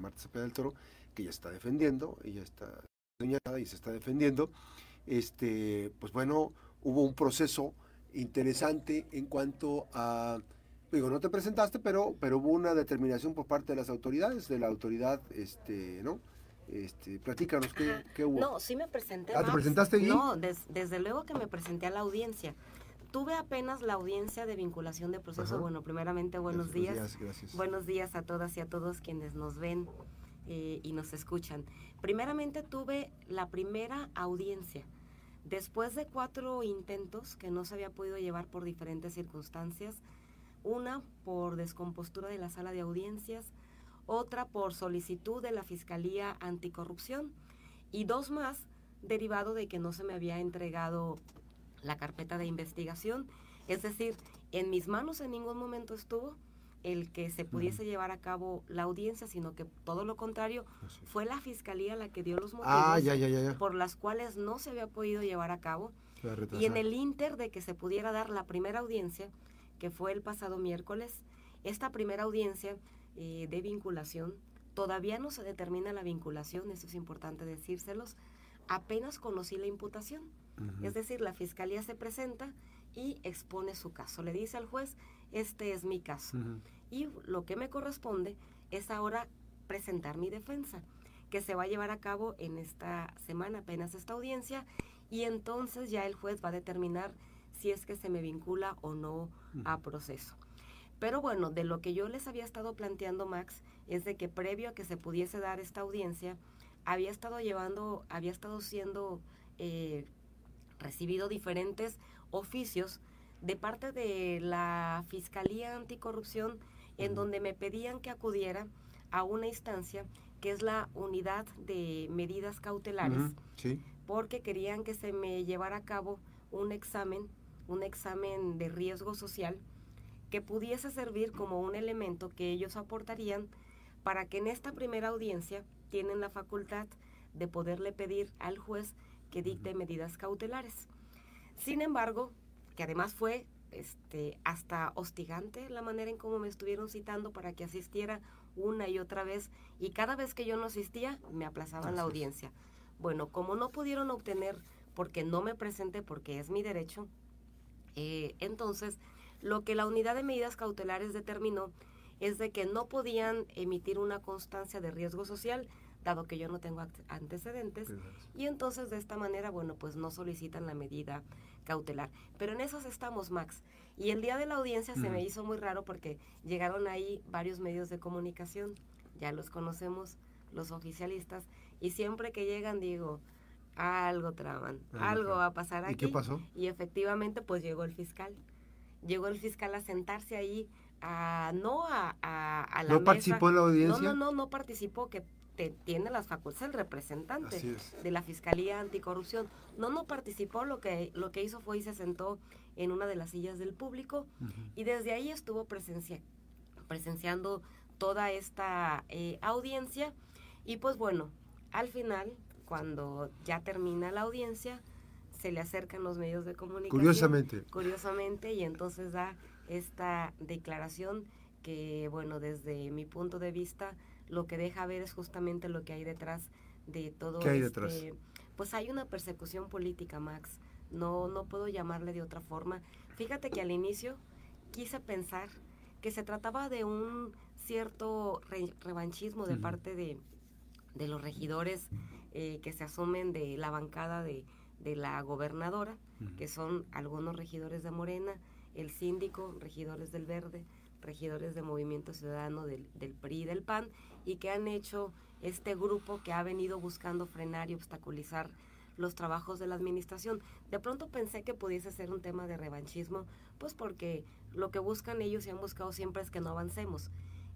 Marta Cepeda del Toro, que ya está defendiendo, ella está señalada y se está defendiendo. Este, pues bueno, hubo un proceso interesante en cuanto a digo, no te presentaste, pero, pero hubo una determinación por parte de las autoridades, de la autoridad, este, ¿no? Este, platícanos, ¿qué, hubo? No, sí me presenté. Ah, ¿te presentaste allí? No, desde luego que me presenté a la audiencia. Tuve apenas la audiencia de vinculación de proceso. Bueno, primeramente, buenos días. Buenos días a todas y a todos quienes nos ven eh, y nos escuchan. Primeramente tuve la primera audiencia. Después de cuatro intentos que no se había podido llevar por diferentes circunstancias, una por descompostura de la sala de audiencias, otra por solicitud de la Fiscalía Anticorrupción y dos más derivado de que no se me había entregado la carpeta de investigación. Es decir, en mis manos en ningún momento estuvo el que se pudiese llevar a cabo la audiencia, sino que todo lo contrario, fue la fiscalía la que dio los ah, motivos por las cuales no se había podido llevar a cabo. Y en el inter de que se pudiera dar la primera audiencia, que fue el pasado miércoles, esta primera audiencia eh, de vinculación, todavía no se determina la vinculación, eso es importante decírselos, apenas conocí la imputación. Es decir, la fiscalía se presenta y expone su caso. Le dice al juez, este es mi caso. Y lo que me corresponde es ahora presentar mi defensa, que se va a llevar a cabo en esta semana, apenas esta audiencia, y entonces ya el juez va a determinar si es que se me vincula o no a proceso. Pero bueno, de lo que yo les había estado planteando, Max, es de que previo a que se pudiese dar esta audiencia, había estado llevando, había estado siendo eh, recibido diferentes oficios de parte de la Fiscalía Anticorrupción en donde me pedían que acudiera a una instancia que es la unidad de medidas cautelares, porque querían que se me llevara a cabo un examen un examen de riesgo social que pudiese servir como un elemento que ellos aportarían para que en esta primera audiencia tienen la facultad de poderle pedir al juez que dicte medidas cautelares. Sin embargo, que además fue este, hasta hostigante la manera en cómo me estuvieron citando para que asistiera una y otra vez y cada vez que yo no asistía me aplazaban la audiencia. Bueno, como no pudieron obtener porque no me presenté porque es mi derecho, eh, entonces, lo que la unidad de medidas cautelares determinó es de que no podían emitir una constancia de riesgo social, dado que yo no tengo antecedentes, y entonces de esta manera, bueno, pues no solicitan la medida cautelar. Pero en esas estamos, Max. Y el día de la audiencia se me hizo muy raro porque llegaron ahí varios medios de comunicación, ya los conocemos, los oficialistas, y siempre que llegan digo, algo traban, algo va a pasar aquí. ¿Y qué pasó? Y efectivamente, pues llegó el fiscal. Llegó el fiscal a sentarse ahí, a, no a, a, la ¿No participó en la audiencia? No, no, no, no participó, que te, tiene las facultades el representante de la Fiscalía Anticorrupción. No, no participó, lo que, lo que hizo fue y se sentó en una de las sillas del público y desde ahí estuvo presencia, presenciando toda esta eh, audiencia y pues bueno, al final cuando ya termina la audiencia, se le acercan los medios de comunicación. Curiosamente. Curiosamente, y entonces da esta declaración que, bueno, desde mi punto de vista, lo que deja ver es justamente lo que hay detrás de todo ¿Qué hay este, detrás? Pues hay una persecución política, Max. No, no puedo llamarle de otra forma. Fíjate que al inicio quise pensar que se trataba de un cierto revanchismo de parte de, de los regidores eh, que se asumen de la bancada de, la gobernadora, que son algunos regidores de Morena, el síndico, regidores del Verde, regidores de Movimiento Ciudadano del, del PRI y del PAN, y que han hecho este grupo que ha venido buscando frenar y obstaculizar los trabajos de la administración. De pronto pensé que pudiese ser un tema de revanchismo, pues porque lo que buscan ellos y han buscado siempre es que no avancemos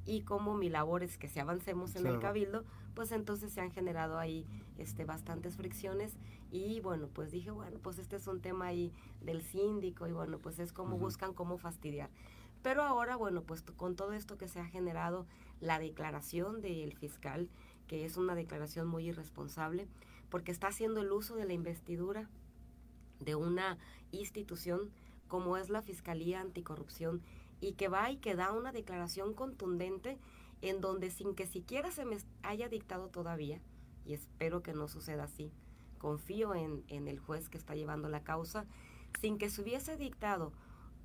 y como mi labor es que si avancemos en el cabildo, pues entonces se han generado ahí este bastantes fricciones y bueno, pues dije, bueno, pues este es un tema ahí del síndico y bueno, pues es como buscan cómo fastidiar. Pero ahora, bueno, pues con todo esto que se ha generado, la declaración del fiscal, que es una declaración muy irresponsable, porque está haciendo el uso de la investidura de una institución como es la Fiscalía Anticorrupción y que va y que da una declaración contundente en donde sin que siquiera se me haya dictado todavía, y espero que no suceda así, confío en, en el juez que está llevando la causa, sin que se hubiese dictado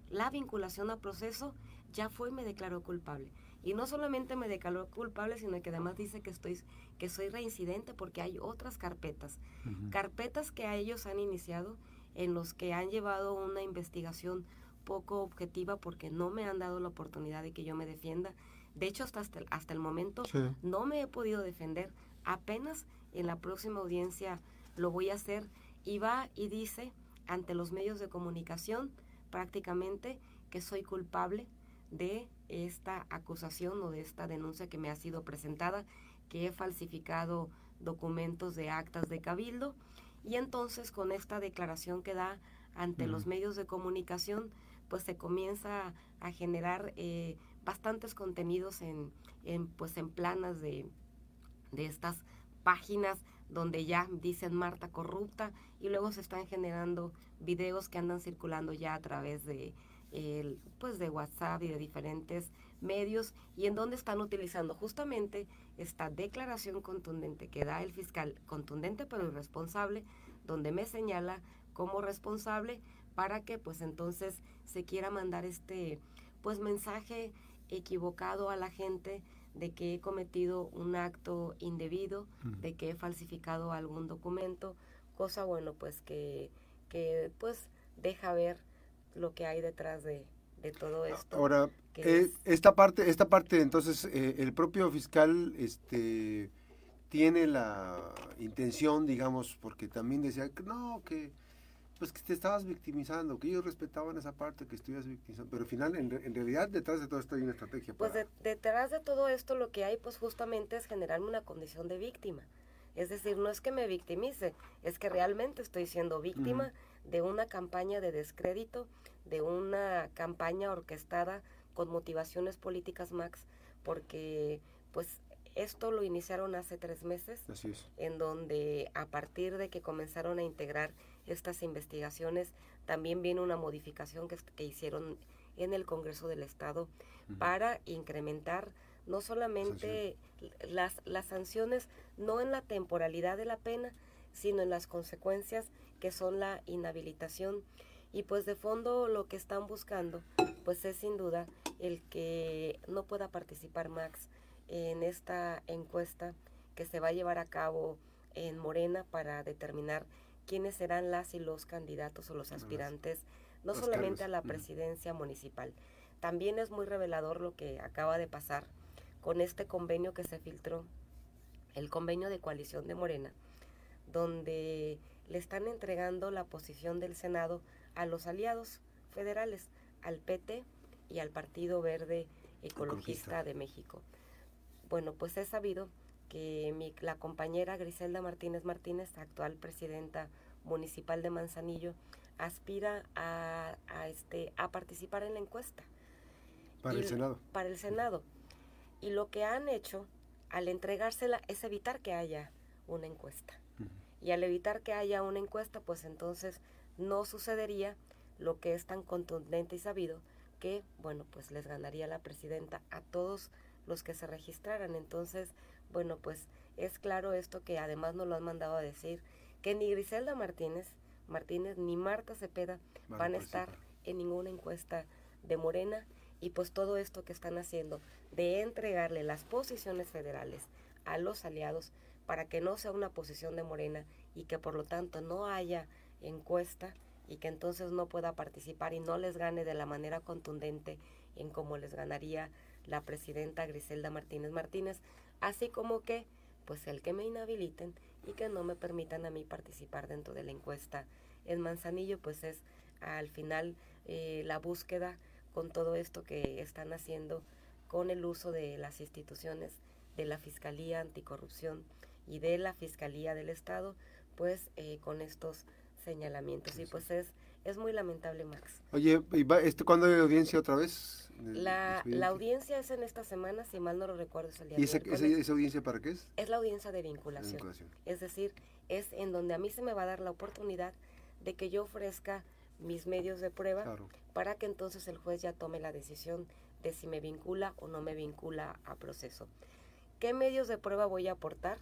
la vinculación a proceso, ya fue y me declaró culpable. Y no solamente me declaró culpable, sino que además dice que estoy que soy reincidente porque hay otras carpetas, carpetas que a ellos han iniciado en los que han llevado una investigación poco objetiva porque no me han dado la oportunidad de que yo me defienda. De hecho, hasta, hasta el momento no me he podido defender. Apenas en la próxima audiencia lo voy a hacer. Y va y dice ante los medios de comunicación prácticamente que soy culpable de esta acusación o de esta denuncia que me ha sido presentada, que he falsificado documentos de actas de cabildo. Y entonces con esta declaración que da ante los medios de comunicación, pues se comienza a generar eh, bastantes contenidos en, en, pues en planas de, de estas páginas donde ya dicen Marta corrupta y luego se están generando videos que andan circulando ya a través de el, pues de WhatsApp y de diferentes medios. Y en donde están utilizando justamente esta declaración contundente que da el fiscal, contundente pero irresponsable, donde me señala como responsable para que pues entonces se quiera mandar este pues mensaje equivocado a la gente de que he cometido un acto indebido, de que he falsificado algún documento, cosa bueno pues que, que pues deja ver lo que hay detrás de, todo esto. Ahora, eh, esta parte, esta parte, entonces, eh, el propio fiscal, este, tiene la intención, digamos, porque también decía que no, que pues que te estabas victimizando, que ellos respetaban esa parte que estuvieras victimizando, pero al final, en, realidad, detrás de todo esto hay una estrategia. Pues detrás de todo esto lo que hay, pues justamente es generarme una condición de víctima. Es decir, no es que me victimice, es que realmente estoy siendo víctima de una campaña de descrédito, de una campaña orquestada con motivaciones políticas, Max, porque pues esto lo iniciaron hace tres meses, en donde a partir de que comenzaron a integrar estas investigaciones, también viene una modificación que, que hicieron en el Congreso del Estado para incrementar no solamente las, las sanciones, no en la temporalidad de la pena, sino en las consecuencias que son la inhabilitación. Y pues de fondo lo que están buscando, pues es sin duda el que no pueda participar Max en esta encuesta que se va a llevar a cabo en Morena para determinar quiénes serán las y los candidatos o los aspirantes, no solamente a la presidencia municipal. También es muy revelador lo que acaba de pasar con este convenio que se filtró, el convenio de coalición de Morena, donde le están entregando la posición del Senado a los aliados federales, al PT y al Partido Verde Ecologista de México. Bueno, pues he sabido que mi, la compañera Griselda Martínez Martínez, actual presidenta municipal de Manzanillo, aspira a, este, a participar en la encuesta. Para el Senado. Para el Senado. Y lo que han hecho al entregársela es evitar que haya una encuesta. Y al evitar que haya una encuesta, pues entonces no sucedería lo que es tan contundente y sabido que, bueno, pues les ganaría la presidenta a todos los que se registraran. Entonces, bueno, pues es claro esto que además nos lo han mandado a decir, que ni Griselda Martínez, Martínez ni Marta Cepeda van, a estar en ninguna encuesta de Morena y pues todo esto que están haciendo de entregarle las posiciones federales a los aliados para que no sea una posición de Morena y que por lo tanto no haya encuesta y que entonces no pueda participar y no les gane de la manera contundente en como les ganaría la presidenta Griselda Martínez Martínez, así como que pues el que me inhabiliten y que no me permitan a mí participar dentro de la encuesta. En Manzanillo, pues es al final eh, la búsqueda con todo esto que están haciendo con el uso de las instituciones de la Fiscalía Anticorrupción y de la Fiscalía del Estado, pues eh, con estos señalamientos. Y pues es, es muy lamentable, Max. Oye, este, ¿cuándo hay audiencia otra vez? La, la, audiencia es en esta semana, si mal no lo recuerdo, es el día ¿Y esa, esa, audiencia para qué es? Es la audiencia de vinculación. Es decir, es en donde a mí se me va a dar la oportunidad de que yo ofrezca mis medios de prueba para que entonces el juez ya tome la decisión de si me vincula o no me vincula a proceso. ¿Qué medios de prueba voy a aportar?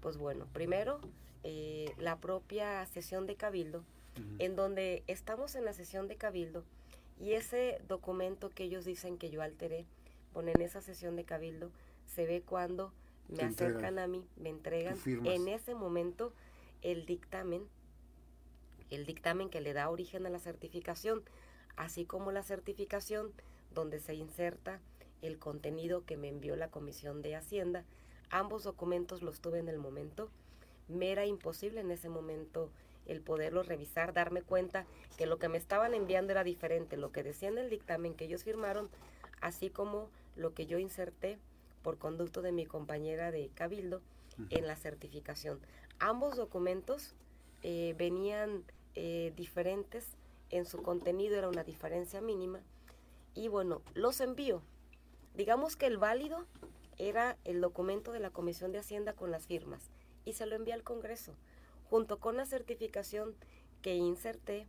Pues bueno, primero eh, la propia sesión de cabildo, en donde estamos en la sesión de cabildo y ese documento que ellos dicen que yo alteré, bueno, en esa sesión de cabildo se ve cuando me acercan a mí, me entregan en ese momento el dictamen, el dictamen que le da origen a la certificación, así como la certificación donde se inserta el contenido que me envió la Comisión de Hacienda. Ambos documentos los tuve en el momento. Me era imposible en ese momento el poderlos revisar, darme cuenta que lo que me estaban enviando era diferente, lo que decía en el dictamen que ellos firmaron, así como lo que yo inserté por conducto de mi compañera de Cabildo en la certificación. Ambos documentos eh, venían eh, diferentes, en su contenido era una diferencia mínima, y bueno, los envío. Digamos que el válido era el documento de la Comisión de Hacienda con las firmas, y se lo envié al Congreso junto con la certificación que inserté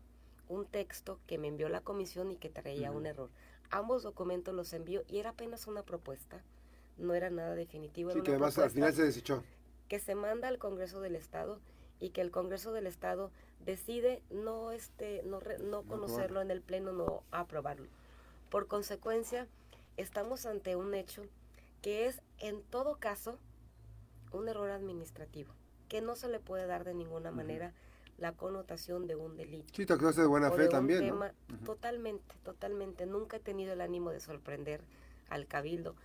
un texto que me envió la comisión y que traía un error. Ambos documentos los envió y era apenas una propuesta, no era nada definitivo. Sí, que además al final se desechó. Que se manda al Congreso del Estado y que el Congreso del Estado decide no este no, no conocerlo en el pleno, no aprobarlo. Por consecuencia, estamos ante un hecho que es en todo caso un error administrativo que no se le puede dar de ninguna manera la connotación de un delito. Sí, te de buena fe también. Totalmente, totalmente. Nunca he tenido el ánimo de sorprender al cabildo.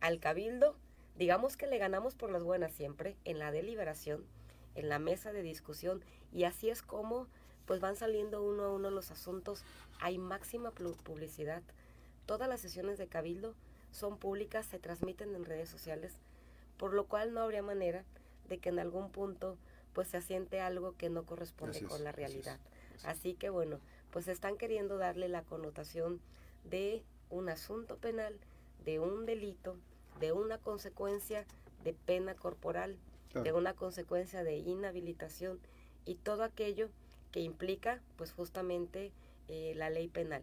Al cabildo, digamos que le ganamos por las buenas siempre, en la deliberación, en la mesa de discusión, y así es como pues van saliendo uno a uno los asuntos. Hay máxima publicidad. Todas las sesiones de cabildo son públicas, se transmiten en redes sociales, por lo cual no habría manera de que en algún punto pues se asiente algo que no corresponde con la realidad. Así, que bueno, pues están queriendo darle la connotación de un asunto penal, de un delito, de una consecuencia de pena corporal, de una consecuencia de inhabilitación y todo aquello que implica pues justamente eh, la ley penal.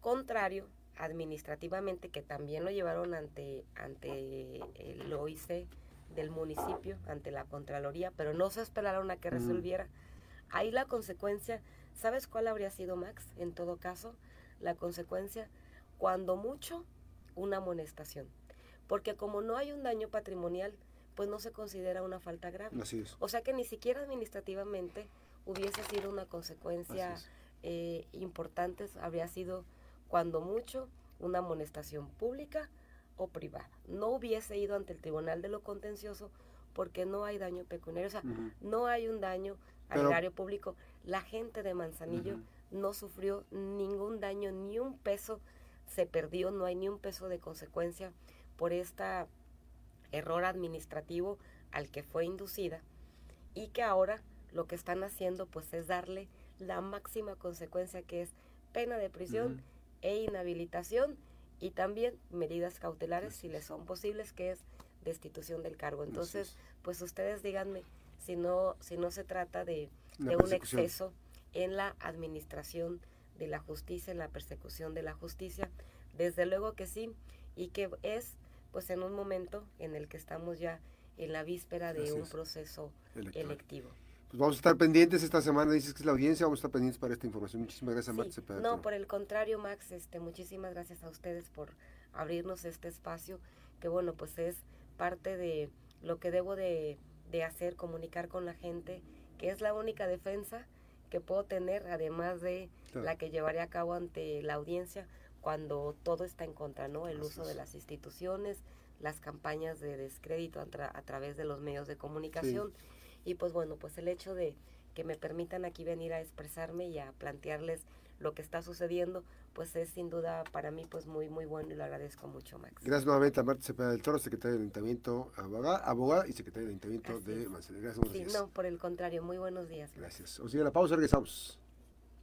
Contrario administrativamente, que también lo llevaron ante, ante el OIC, del municipio ante la Contraloría, pero no se esperaron a que resolviera. Ahí la consecuencia, ¿sabes cuál habría sido, Max? En todo caso, la consecuencia, cuando mucho, una amonestación. Porque como no hay un daño patrimonial, pues no se considera una falta grave. O sea que ni siquiera administrativamente hubiese sido una consecuencia eh, importante, habría sido cuando mucho una amonestación pública o privada. No hubiese ido ante el Tribunal de lo Contencioso porque no hay daño pecuniario, o sea, no hay un daño al erario público. La gente de Manzanillo no sufrió ningún daño, ni un peso se perdió, no hay ni un peso de consecuencia por este error administrativo al que fue inducida y que ahora lo que están haciendo pues es darle la máxima consecuencia que es pena de prisión e inhabilitación y también medidas cautelares si les son posibles, que es destitución del cargo. Entonces, pues ustedes díganme si no, si no se trata de, un exceso en la administración de la justicia, en la persecución de la justicia. Desde luego que sí, y que es pues en un momento en el que estamos ya en la víspera de un proceso electivo. Pues vamos a estar pendientes esta semana, dices que es la audiencia, vamos a estar pendientes para esta información. Muchísimas gracias, Max. No, por el contrario, Max, este, muchísimas gracias a ustedes por abrirnos este espacio, que bueno, pues es parte de lo que debo de, hacer, comunicar con la gente, que es la única defensa que puedo tener, además de la que llevaré a cabo ante la audiencia cuando todo está en contra, ¿no? El uso de las instituciones, las campañas de descrédito a, través de los medios de comunicación. Y pues bueno, pues el hecho de que me permitan aquí venir a expresarme y a plantearles lo que está sucediendo, pues es sin duda para mí pues muy muy bueno y lo agradezco mucho, Max. Gracias nuevamente a Marta Cepeda del Toro, secretaria del Ayuntamiento, abogada, abogada y secretaria del Ayuntamiento de Manzanillo. Gracias, sí, no, por el contrario, muy buenos días. Gracias. Os sigue la pausa, regresamos.